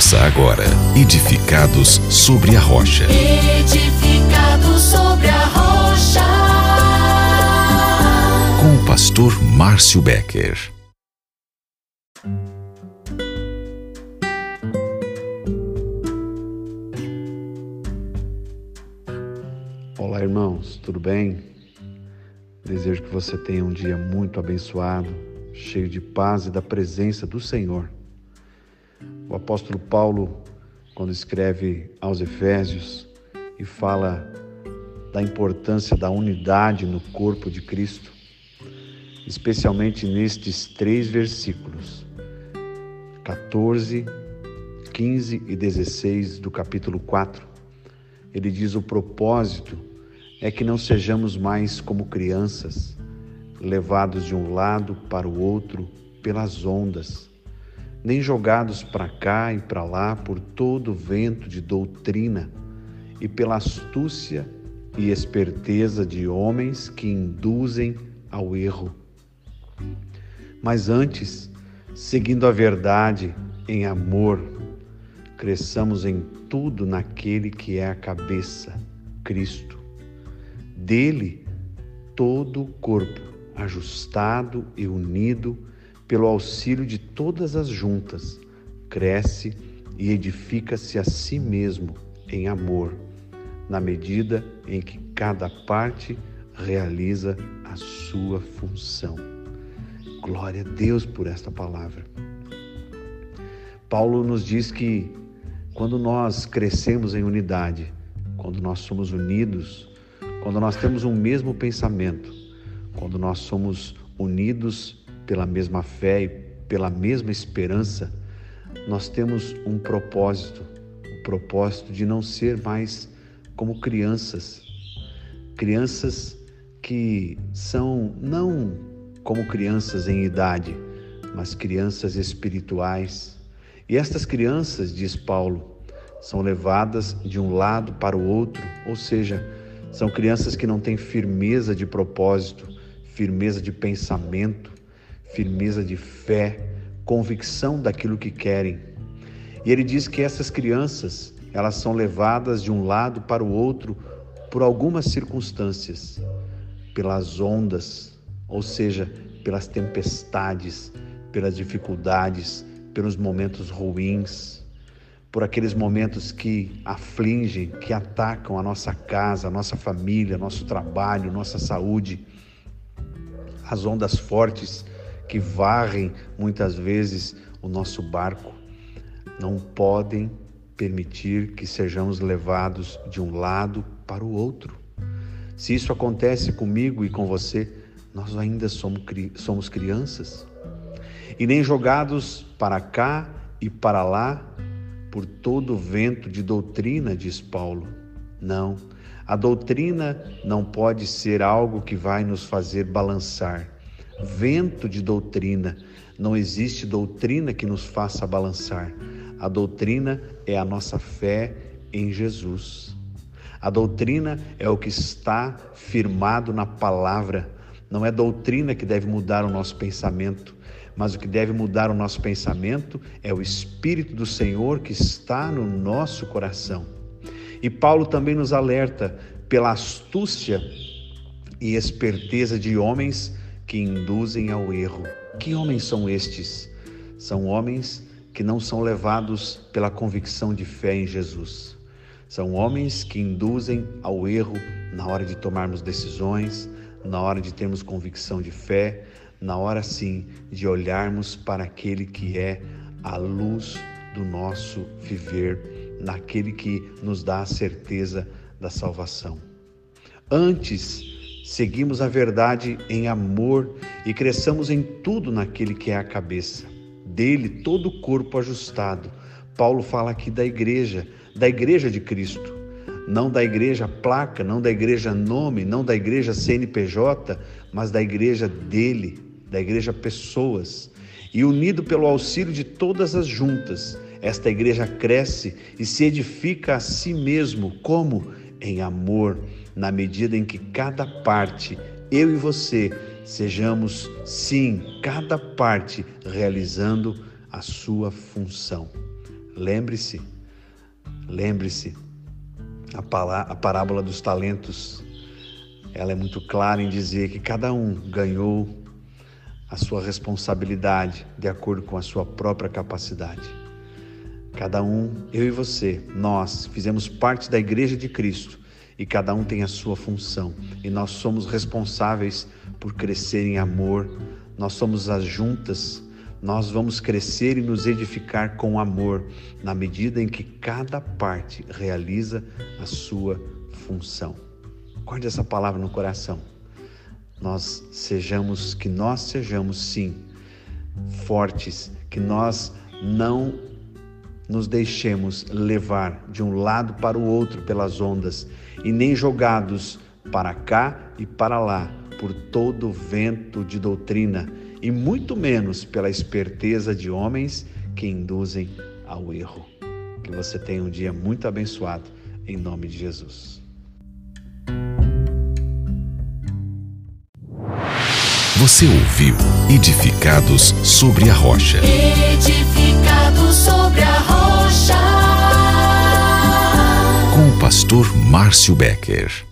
Ouça agora Edificados sobre a Rocha. Edificados sobre a rocha. Com o pastor Márcio Becker. Olá, irmãos, tudo bem? Desejo que você tenha um dia muito abençoado, cheio de paz e da presença do Senhor. O apóstolo Paulo, quando escreve aos Efésios e fala da importância da unidade no corpo de Cristo, especialmente nestes três versículos, 14, 15 e 16 do capítulo 4, ele diz: o propósito é que não sejamos mais como crianças, levados de um lado para o outro pelas ondas nem jogados para cá e para lá por todo vento de doutrina e pela astúcia e esperteza de homens que induzem ao erro. Mas antes, seguindo a verdade em amor, cresçamos em tudo naquele que é a cabeça, Cristo. Dele, todo o corpo, ajustado e unido, pelo auxílio de todas as juntas, cresce e edifica-se a si mesmo em amor, na medida em que cada parte realiza a sua função. Glória a Deus por esta palavra. Paulo nos diz que quando nós crescemos em unidade, quando nós somos unidos, quando nós temos um mesmo pensamento, quando nós somos unidos pela mesma fé e pela mesma esperança, nós temos um propósito, o propósito de não ser mais como crianças. Crianças que são não como crianças em idade, mas crianças espirituais. E estas crianças, diz Paulo, são levadas de um lado para o outro, ou seja, são crianças que não têm firmeza de propósito, firmeza de pensamento, firmeza de fé, convicção daquilo que querem. E ele diz que essas crianças, elas são levadas de um lado para o outro por algumas circunstâncias, pelas ondas, ou seja, pelas tempestades, pelas dificuldades, pelos momentos ruins, por aqueles momentos que afligem, que atacam a nossa casa, a nossa família, nosso trabalho, nossa saúde. As ondas fortes que varrem muitas vezes o nosso barco, não podem permitir que sejamos levados de um lado para o outro. Se isso acontece comigo e com você, nós ainda somos, somos crianças. E nem jogados para cá e para lá por todo o vento de doutrina, diz Paulo. Não, a doutrina não pode ser algo que vai nos fazer balançar vento de doutrina. Não existe doutrina que nos faça balançar. A doutrina é a nossa fé em Jesus. A doutrina é o que está firmado na palavra. Não é doutrina que deve mudar o nosso pensamento, mas o que deve mudar o nosso pensamento é o Espírito do Senhor que está no nosso coração. E Paulo também nos alerta pela astúcia e esperteza de homens que induzem ao erro. Que homens são estes? São homens que não são levados pela convicção de fé em Jesus. São homens que induzem ao erro na hora de tomarmos decisões, na hora de termos convicção de fé, na hora sim de olharmos para aquele que é a luz do nosso viver, naquele que nos dá a certeza da salvação. Antes seguimos a verdade em amor e cresçamos em tudo naquele que é a cabeça. Dele, todo o corpo ajustado. Paulo fala aqui da igreja, da igreja de Cristo. Não da igreja placa, não da igreja nome, não da igreja CNPJ, mas da igreja dele, da igreja pessoas. E unido pelo auxílio de todas as juntas, esta igreja cresce e se edifica a si mesmo, como? Em amor na medida em que cada parte, eu e você, sejamos, sim, cada parte realizando a sua função. Lembre-se, lembre-se, a, parábola dos talentos, ela é muito clara em dizer que cada um ganhou a sua responsabilidade de acordo com a sua própria capacidade. Cada um, eu e você, nós fizemos parte da igreja de Cristo e cada um tem a sua função e nós somos responsáveis por crescer em amor. Nós somos as juntas, nós vamos crescer e nos edificar com amor na medida em que cada parte realiza a sua função. Guarde essa palavra no coração nós sejamos, que nós sejamos sim fortes, que nós não nos deixemos levar de um lado para o outro pelas ondas e nem jogados para cá e para lá por todo o vento de doutrina e muito menos pela esperteza de homens que induzem ao erro. Que você tenha um dia muito abençoado em nome de Jesus. Você ouviu Edificados sobre a Rocha. Edificados sobre a Márcio Becker.